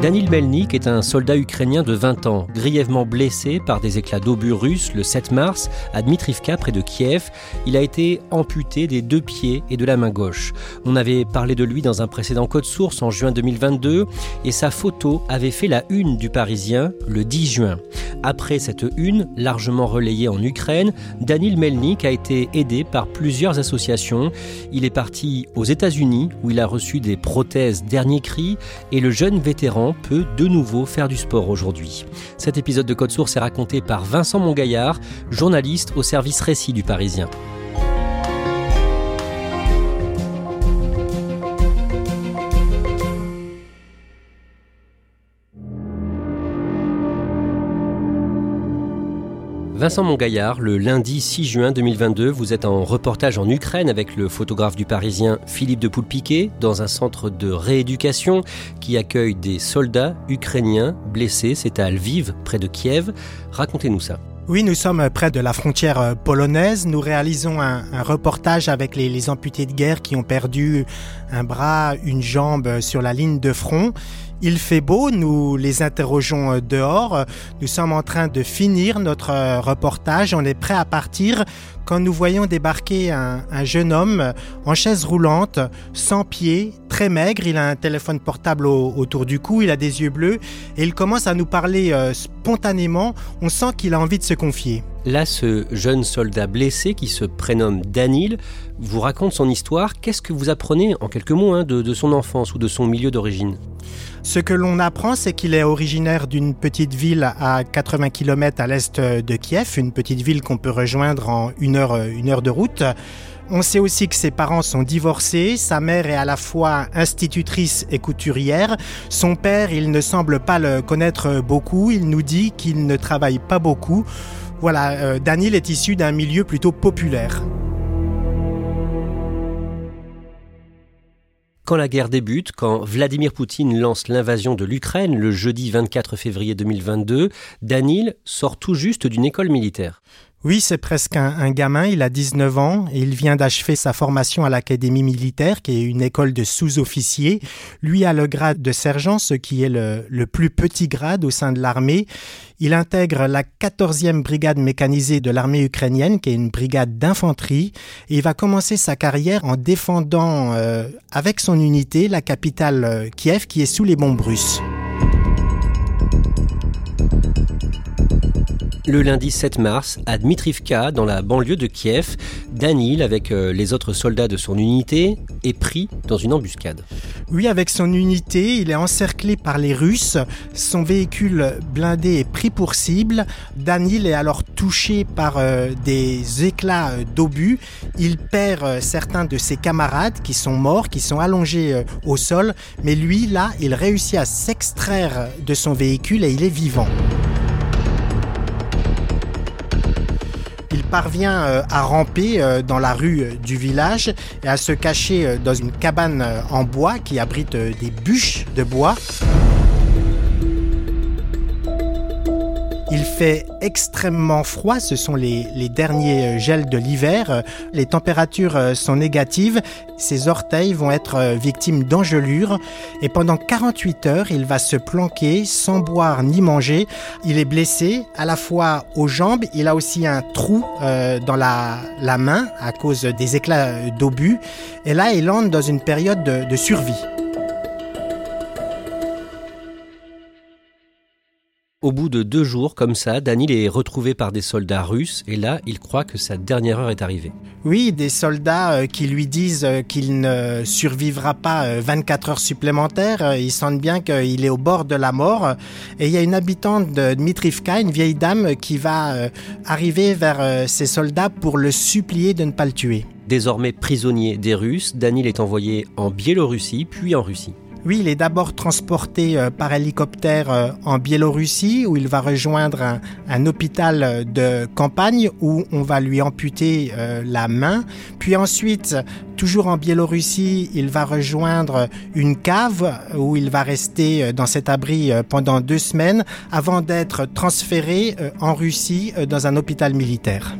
Danil Melnik est un soldat ukrainien de 20 ans, grièvement blessé par des éclats d'obus russes le 7 mars à Dmitrivka près de Kiev. Il a été amputé des deux pieds et de la main gauche. On avait parlé de lui dans un précédent code source en juin 2022 et sa photo avait fait la une du Parisien le 10 juin. Après cette une, largement relayée en Ukraine, Danil Melnik a été aidé par plusieurs associations. Il est parti aux États-Unis où il a reçu des prothèses dernier cri et le jeune vétéran peut de nouveau faire du sport aujourd'hui. Cet épisode de Code Source est raconté par Vincent Mongaillard, journaliste au service récit du Parisien. Vincent Mongaillard, le lundi 6 juin 2022, vous êtes en reportage en Ukraine avec le photographe du Parisien Philippe de Poulpiquet dans un centre de rééducation qui accueille des soldats ukrainiens blessés. C'est à Lviv, près de Kiev. Racontez-nous ça. Oui, nous sommes près de la frontière euh, polonaise. Nous réalisons un, reportage avec les, les, amputés de guerre qui ont perdu un bras, une jambe sur la ligne de front. Il fait beau, nous les interrogeons euh, dehors. Nous sommes en train de finir notre euh, reportage. On est prêt à partir quand nous voyons débarquer un, un jeune homme en chaise roulante, sans pied, très maigre. Il a un téléphone portable au, autour du cou, il a des yeux bleus et il commence à nous parler euh, spontanément. On sent qu'il a envie de se confier. Là, ce jeune soldat blessé qui se prénomme Danil vous raconte son histoire. Qu'est-ce que vous apprenez en quelques mots hein, de, de son enfance ou de son milieu d'origine? Ce que l'on apprend, c'est qu'il est originaire d'une petite ville à 80 km à l'est de Kiev, une petite ville qu'on peut rejoindre en une heure, une heure de route. On sait aussi que ses parents sont divorcés, sa mère est à la fois institutrice et couturière, son père, il ne semble pas le connaître beaucoup, il nous dit qu'il ne travaille pas beaucoup. Voilà, euh, Daniel est issu d'un milieu plutôt populaire. Quand la guerre débute, quand Vladimir Poutine lance l'invasion de l'Ukraine le jeudi 24 février 2022, Danil sort tout juste d'une école militaire. Oui, c'est presque un, gamin, il a 19 ans et il vient d'achever sa formation à l'Académie militaire, qui est une école de sous-officiers. Lui a le grade de sergent, ce qui est le, le plus petit grade au sein de l'armée. Il intègre la 14e brigade mécanisée de l'armée ukrainienne, qui est une brigade d'infanterie, et il va commencer sa carrière en défendant euh, avec son unité la capitale euh, Kiev, qui est sous les bombes russes. Le lundi 7 mars, à Dmitrivka, dans la banlieue de Kiev, Danil, avec euh, les autres soldats de son unité, est pris dans une embuscade. Oui, avec son unité, il est encerclé par les Russes. Son véhicule blindé est pris pour cible. Danil est alors touché par euh, des éclats euh, d'obus. Il perd certains de ses camarades qui sont morts, qui sont allongés au sol. Mais lui, là, il réussit à s'extraire de son véhicule et il est vivant. Parvient euh, à ramper euh, dans la rue euh, du village et à se cacher dans une cabane en bois qui abrite des bûches de bois. Il fait extrêmement froid, ce sont les, les derniers gels de l'hiver, les températures sont négatives, ses orteils vont être victimes d'engelures. Et pendant 48 heures, il va se planquer sans boire ni manger. Il est blessé à la fois aux jambes, il a aussi un trou euh, dans la, la main à cause des éclats d'obus. Et là il entre dans une période de, de survie. Au bout de deux jours comme ça, Danil est retrouvé par des soldats russes et là, il croit que sa dernière heure est arrivée. Oui, des soldats euh, qui lui disent euh, qu'il ne survivra pas 24 euh, heures supplémentaires. Ils sentent bien qu'il est au bord de la mort. Et il y a une habitante de Dmitrivka, une vieille dame, qui va arriver vers ces soldats pour le supplier de ne pas le tuer. Désormais prisonnier des Russes, Danil est envoyé en Biélorussie puis en Russie. Oui, il est d'abord transporté euh, par hélicoptère euh, en Biélorussie où il va rejoindre un, hôpital de campagne où on va lui amputer euh, la main. Puis ensuite, toujours en Biélorussie, il va rejoindre une cave où il va rester dans cet abri pendant deux semaines avant d'être transféré en Russie dans un hôpital militaire.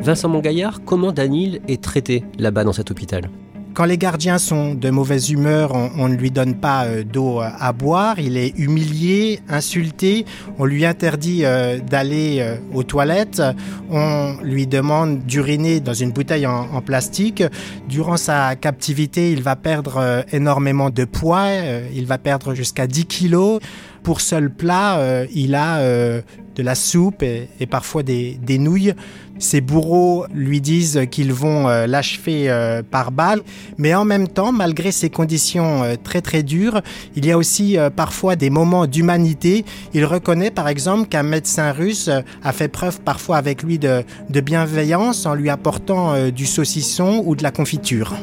Vincent Mongaillard, comment Danil est traité là-bas dans cet hôpital? Quand les gardiens sont de mauvaise humeur, on, ne lui donne pas euh, d'eau à boire, il est humilié, insulté, on lui interdit euh, d'aller euh, aux toilettes, on lui demande d'uriner dans une bouteille en, en, plastique. Durant sa captivité, il va perdre énormément de poids, il va perdre jusqu'à 10 kilos. Pour seul plat, il a de la soupe et, parfois des, nouilles. Ses bourreaux lui disent qu'ils vont euh, l'achever euh, par balle, mais en même temps, malgré ces conditions euh, très très dures, il y a aussi parfois des moments d'humanité. Il reconnaît par exemple qu'un médecin russe a fait preuve parfois avec lui de bienveillance en lui apportant du saucisson ou de la confiture.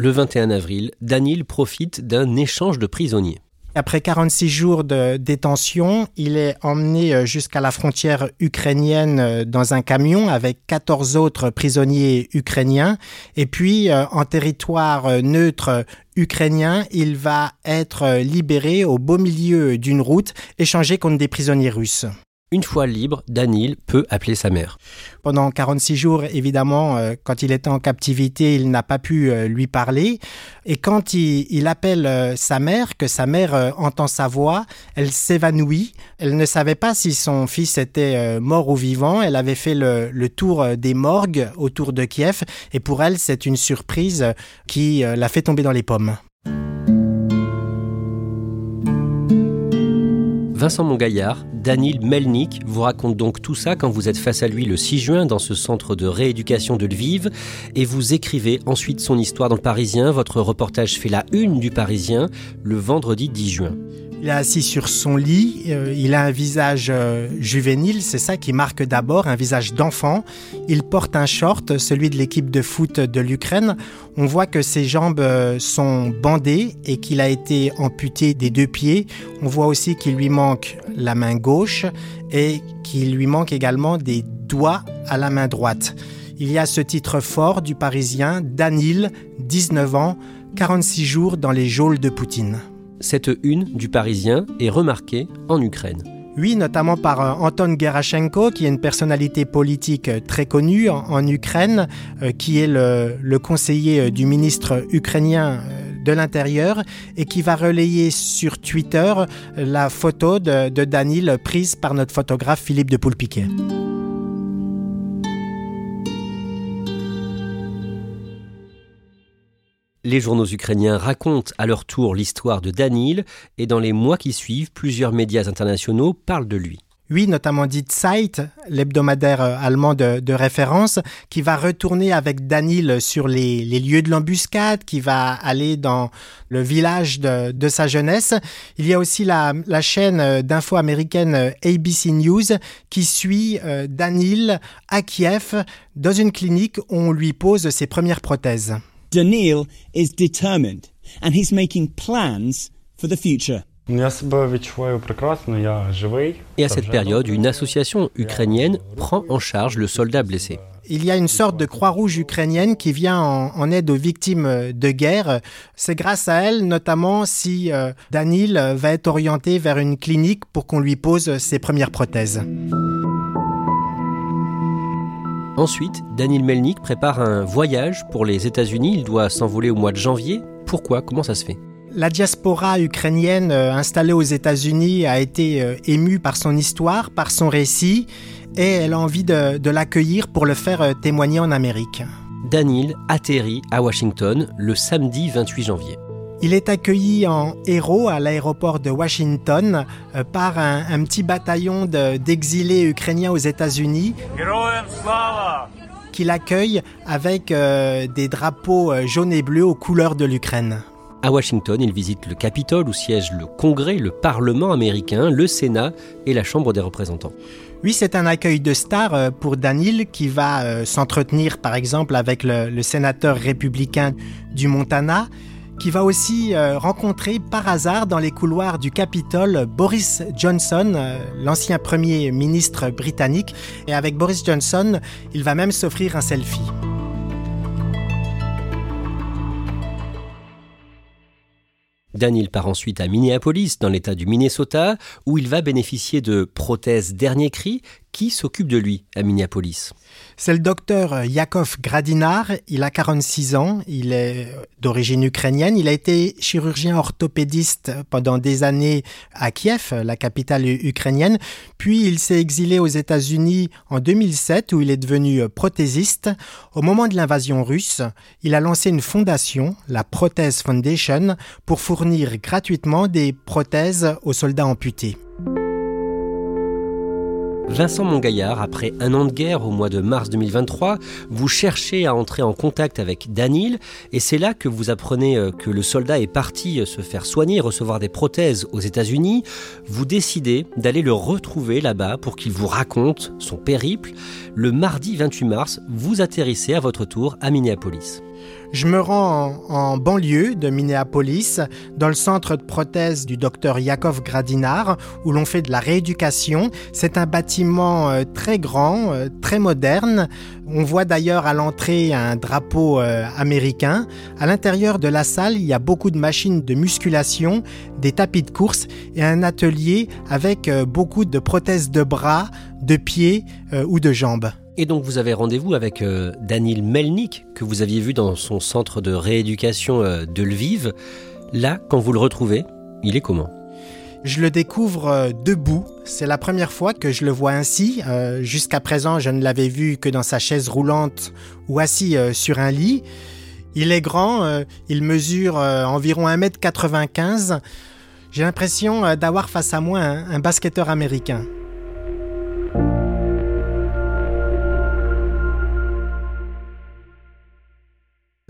Le 21 avril, Danil profite d'un échange de prisonniers. Après 46 jours de détention, il est emmené euh, jusqu'à la frontière ukrainienne euh, dans un camion avec 14 autres prisonniers ukrainiens. Et puis, euh, en territoire neutre ukrainien, il va être libéré au beau milieu d'une route, échangé contre des prisonniers russes. Une fois libre, Danil peut appeler sa mère. Pendant 46 jours, évidemment, euh, quand il était en captivité, il n'a pas pu euh, lui parler. Et quand il, appelle euh, sa mère, que sa mère entend sa voix, elle s'évanouit. Elle ne savait pas si son fils était mort ou vivant. Elle avait fait le, tour des morgues autour de Kiev. Et pour elle, c'est une surprise qui l'a fait tomber dans les pommes. Vincent Mongaillard, Danil Melnik vous raconte donc tout ça quand vous êtes face à lui le 6 juin dans ce centre de rééducation de Lviv et vous écrivez ensuite son histoire dans le Parisien. Votre reportage fait la une du Parisien le vendredi 10 juin. Il est assis sur son lit, euh, il a un visage euh, juvénile, c'est ça qui marque d'abord, un visage d'enfant. Il porte un short, celui de l'équipe de foot de l'Ukraine. On voit que ses jambes euh, sont bandées et qu'il a été amputé des deux pieds. On voit aussi qu'il lui manque la main gauche et qu'il lui manque également des doigts à la main droite. Il y a ce titre fort du Parisien, Danil, 19 ans, 46 jours dans les geôles de Poutine cette une du Parisien est remarquée en Ukraine. Oui, notamment par euh, Anton Gerashenko, qui est une personnalité politique euh, très connue en, Ukraine, euh, qui est le, conseiller du ministre ukrainien de l'Intérieur et qui va relayer sur Twitter la photo de, de Danil prise par notre photographe Philippe de Poulpiquet. Les journaux ukrainiens racontent à leur tour l'histoire de Danil et dans les mois qui suivent, plusieurs médias internationaux parlent de lui. Oui, notamment dit Zeit, l'hebdomadaire euh, allemand de, référence, qui va retourner avec Danil sur les, lieux de l'embuscade, qui va aller dans le village de, sa jeunesse. Il y a aussi la, chaîne euh, d'info américaine euh, ABC News qui suit Danil à Kiev dans une clinique où on lui pose ses premières prothèses. Danil is determined and he's making plans for the future. Et à cette période, une association ukrainienne prend en charge le soldat blessé. il y a une sorte de Croix-Rouge ukrainienne qui vient en, aide aux victimes de guerre. C'est grâce à elle, notamment, si euh, Danil va être orienté vers une clinique pour qu'on lui pose ses premières prothèses. Ensuite, Danil Melnik prépare un voyage pour les États-Unis. Il doit s'envoler au mois de janvier. Pourquoi? Comment ça se fait? La diaspora ukrainienne euh, installée aux États-Unis a été euh, émue par son histoire, par son récit, et elle a envie de, l'accueillir pour le faire euh, témoigner en Amérique. Danil atterrit à Washington le samedi 28 janvier. Il est accueilli en héros à l'aéroport de Washington par un, petit bataillon d'exilés ukrainiens aux États-Unis qui l'accueille avec des drapeaux jaunes et bleus aux couleurs de l'Ukraine. À Washington, il visite le Capitole où siège le Congrès, le Parlement américain, le Sénat et la Chambre des représentants. Oui, c'est un accueil de star euh, pour Danil qui va euh, s'entretenir par exemple avec le, sénateur républicain du Montana, qui va aussi euh, rencontrer par hasard dans les couloirs du Capitole Boris Johnson, l'ancien premier ministre britannique. Et avec Boris Johnson, il va même s'offrir un selfie. Daniel part ensuite à Minneapolis, dans l'État du Minnesota, où il va bénéficier de prothèses dernier cri qui s'occupe de lui à Minneapolis? C'est le docteur Yakov Gradinar, il a 46 ans, il est d'origine ukrainienne, il a été chirurgien orthopédiste pendant des années à Kiev, la capitale ukrainienne, puis il s'est exilé aux États-Unis en 2007 où il est devenu prothésiste. Au moment de l'invasion russe, il a lancé une fondation, la Prothèse Foundation, pour fournir gratuitement des prothèses aux soldats amputés. Vincent Mongaillard, après un an de guerre au mois de mars 2023, vous cherchez à entrer en contact avec Danil et c'est là que vous apprenez euh, que le soldat est parti euh, se faire soigner, recevoir des prothèses aux États-Unis. Vous décidez d'aller le retrouver là-bas pour qu'il vous raconte son périple. Le mardi 28 mars, vous atterrissez à votre tour à Minneapolis. Je me rends en, banlieue de Minneapolis, dans le centre de prothèse du docteur Yakov Gradinar, où l'on fait de la rééducation. C'est un bâtiment euh, très grand, euh, très moderne. On voit d'ailleurs à l'entrée un drapeau euh, américain. À l'intérieur de la salle, il y a beaucoup de machines de musculation, des tapis de course et un atelier avec beaucoup de prothèses de bras, de pieds ou de jambes. Et donc vous avez rendez-vous avec euh, Danil Melnik, que vous aviez vu dans son centre de rééducation euh, de Lviv. Là, quand vous le retrouvez, il est comment? Je le découvre euh, debout. C'est la première fois que je le vois ainsi. Jusqu'à présent, je ne l'avais vu que dans sa chaise roulante ou assis sur un lit. Il est grand, il mesure environ 1m95. J'ai l'impression d'avoir face à moi un basketteur américain.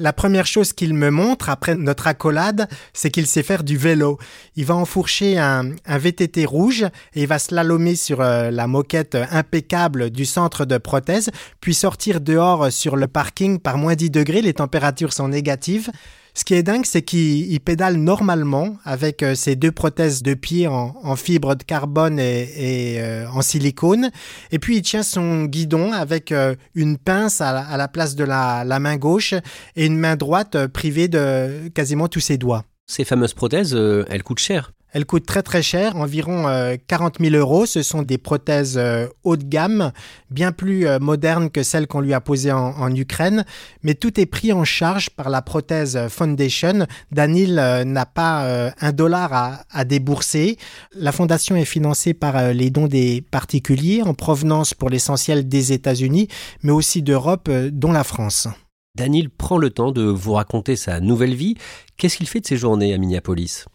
La première chose qu'il me montre après notre accolade, c'est qu'il sait faire du vélo. Il va enfourcher un, VTT rouge et il va slalomer sur euh, la moquette impeccable du centre de prothèse, puis sortir dehors sur le parking par moins 10 degrés, les températures sont négatives. Ce qui est dingue, c'est qu'il pédale normalement avec euh, ses deux prothèses de pied en, fibre de carbone et, euh, en silicone. Et puis il tient son guidon avec euh, une pince à la, place de la, la, main gauche et une main droite privée de quasiment tous ses doigts. Ces fameuses prothèses, elles coûtent cher. Elles coûtent très très cher, environ 40 euh, 000 euros. Ce sont des prothèses euh, haut de gamme, bien plus euh, modernes que celles qu'on lui a posées en, Ukraine. Mais tout est pris en charge par la prothèse Foundation. Danil n'a pas un dollar à, à, débourser. La fondation est financée par les dons des particuliers en provenance pour l'essentiel des États-Unis, mais aussi d'Europe, dont la France. Danil prend le temps de vous raconter sa nouvelle vie. Qu'est-ce qu'il fait de ses journées à Minneapolis?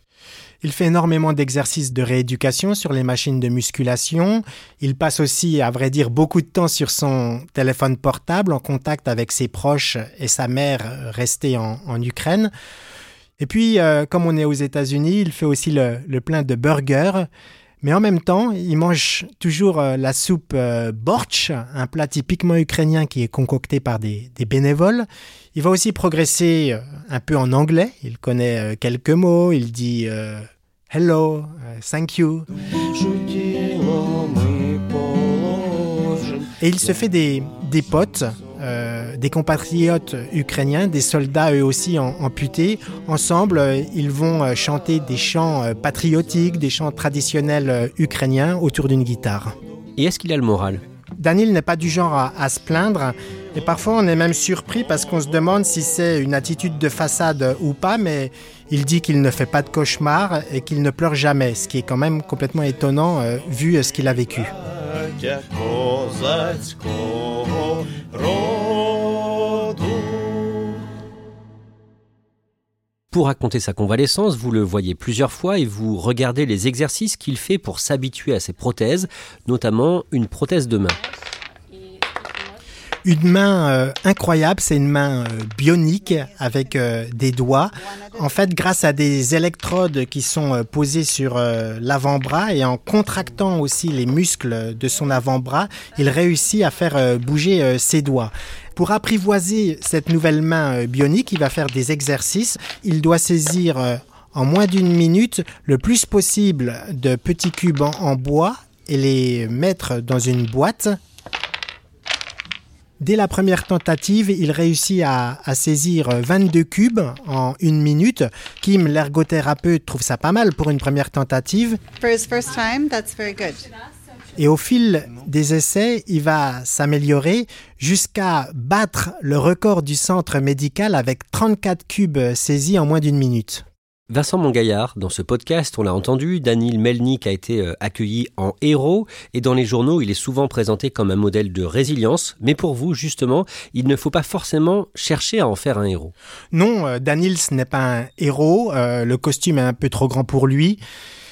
Il fait énormément d'exercices de rééducation sur les machines de musculation. Il passe aussi, à vrai dire, beaucoup de temps sur son téléphone portable en contact avec ses proches et sa mère restée en, Ukraine. Et puis, euh, comme on est aux États-Unis, il fait aussi le, plein de burgers. Mais en même temps, il mange toujours euh, la soupe euh, borch, un plat typiquement ukrainien qui est concocté par des, des bénévoles. Il va aussi progresser un peu en anglais. Il connaît quelques mots. Il dit Hello, uh, thank you. Et il se fait des, des potes euh, des compatriotes ukrainiens, des soldats eux aussi amputés. Ensemble, euh, ils vont euh, chanter des chants patriotiques, des chants traditionnels ukrainiens autour d'une guitare. Et est-ce qu'il a le moral? Daniel n'est pas du genre à, se plaindre. Et parfois, on est même surpris parce qu'on se demande si c'est une attitude de façade ou pas, mais il dit qu'il ne fait pas de cauchemar et qu'il ne pleure jamais, ce qui est quand même complètement étonnant vu ce qu'il a vécu. Pour raconter sa convalescence, vous le voyez plusieurs fois et vous regardez les exercices qu'il fait pour s'habituer à ses prothèses, notamment une prothèse de main une main euh, incroyable, c'est une main euh, bionique avec euh, des doigts. En fait, grâce à des électrodes qui sont posées sur l'avant-bras et en contractant aussi les muscles de son avant-bras, il réussit à faire bouger ses doigts. Pour apprivoiser cette nouvelle main bionique, il va faire des exercices. Il doit saisir en moins d'une minute le plus possible de petits cubes en bois et les mettre dans une boîte Dès la première tentative, il réussit à, saisir 22 cubes en une minute. Kim, l'ergothérapeute, trouve ça pas mal pour une première tentative. Et au fil des essais, il va s'améliorer jusqu'à battre le record du centre médical avec 34 cubes saisis en moins d'une minute. Vincent Mongaillard, dans ce podcast, on l'a entendu, Daniel Melnik a été euh, accueilli en héros et dans les journaux, il est souvent présenté comme un modèle de résilience. Mais pour vous, justement, il ne faut pas forcément chercher à en faire un héros. Non, euh, Daniel, ce n'est pas un héros. Euh, le costume est un peu trop grand pour lui.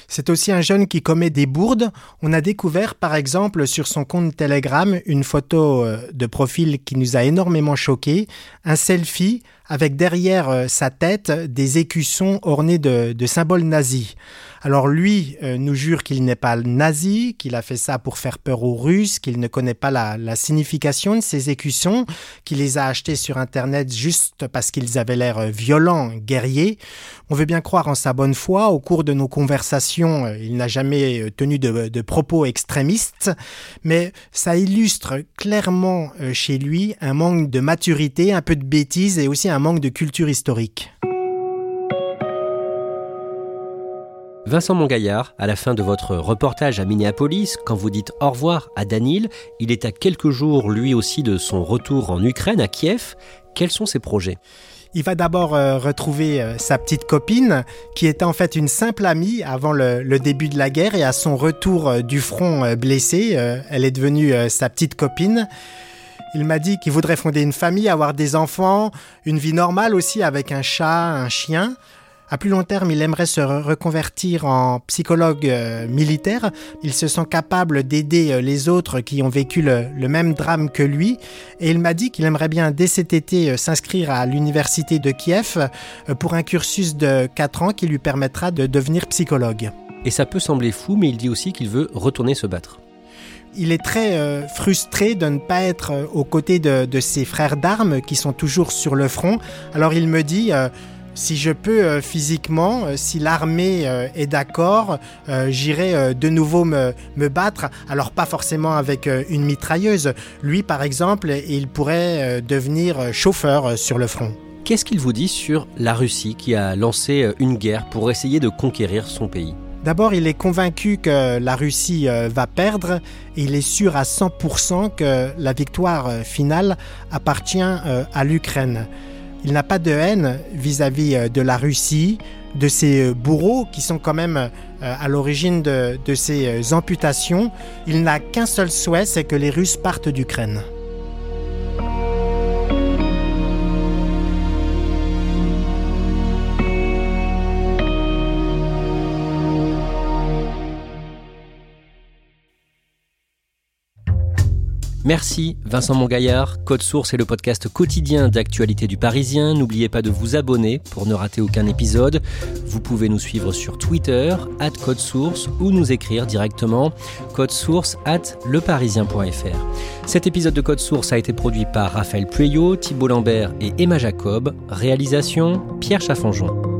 C'est aussi un jeune qui commet des bourdes. On a découvert par exemple sur son compte Telegram une photo de profil qui nous a énormément choqué, un selfie avec derrière euh, sa tête des écussons ornés de, symboles nazis. Alors lui euh, nous jure qu'il n'est pas nazi, qu'il a fait ça pour faire peur aux Russes, qu'il ne connaît pas la, signification de ces écussons, qu'il les a achetés sur Internet juste parce qu'ils avaient l'air euh, violents, guerriers. On veut bien croire en sa bonne foi. Au cours de nos conversations, il n'a jamais tenu de, propos extrémistes, mais ça illustre clairement chez lui un manque de maturité, un peu de bêtise et aussi un manque de culture historique. Vincent Mongaillard, à la fin de votre reportage à Minneapolis, quand vous dites au revoir à Danil, il est à quelques jours lui aussi de son retour en Ukraine, à Kiev. Quels sont ses projets? Il va d'abord euh, retrouver euh, sa petite copine, qui était en fait une simple amie avant le, début de la guerre, et à son retour euh, du front blessé, elle est devenue sa petite copine. Il m'a dit qu'il voudrait fonder une famille, avoir des enfants, une vie normale aussi avec un chat, un chien. À plus long terme, il aimerait se reconvertir en psychologue euh, militaire. Il se sent capable d'aider euh, les autres qui ont vécu le, même drame que lui. Et il m'a dit qu'il aimerait bien dès cet été euh, s'inscrire à l'université de Kiev pour un cursus de 4 ans qui lui permettra de devenir psychologue. Et ça peut sembler fou, mais il dit aussi qu'il veut retourner se battre il est très euh, frustré de ne pas être euh, aux côtés de, ses frères d'armes qui sont toujours sur le front. Alors il me dit, euh, si je peux physiquement, si l'armée est d'accord, j'irai de nouveau me, me, battre. Alors pas forcément avec une mitrailleuse. Lui, par exemple, il pourrait devenir chauffeur sur le front. Qu'est-ce qu'il vous dit sur la Russie qui a lancé une guerre pour essayer de conquérir son pays? D'abord, il est convaincu que la Russie euh, va perdre et il est sûr à 100% que la victoire euh, finale appartient euh, à l'Ukraine. Il n'a pas de haine vis-à-vis de la Russie, de ses bourreaux qui sont quand même à l'origine de, de ces amputations. Il n'a qu'un seul souhait, c'est que les Russes partent d'Ukraine. Merci Vincent Mongaillard. Code Source est le podcast quotidien d'actualité du Parisien. N'oubliez pas de vous abonner pour ne rater aucun épisode. Vous pouvez nous suivre sur Twitter, at Code Source, ou nous écrire directement code source at leparisien.fr. Cet épisode de Code Source a été produit par Raphaël Pueyo, Thibault Lambert et Emma Jacob. Réalisation Pierre Chaffanjon.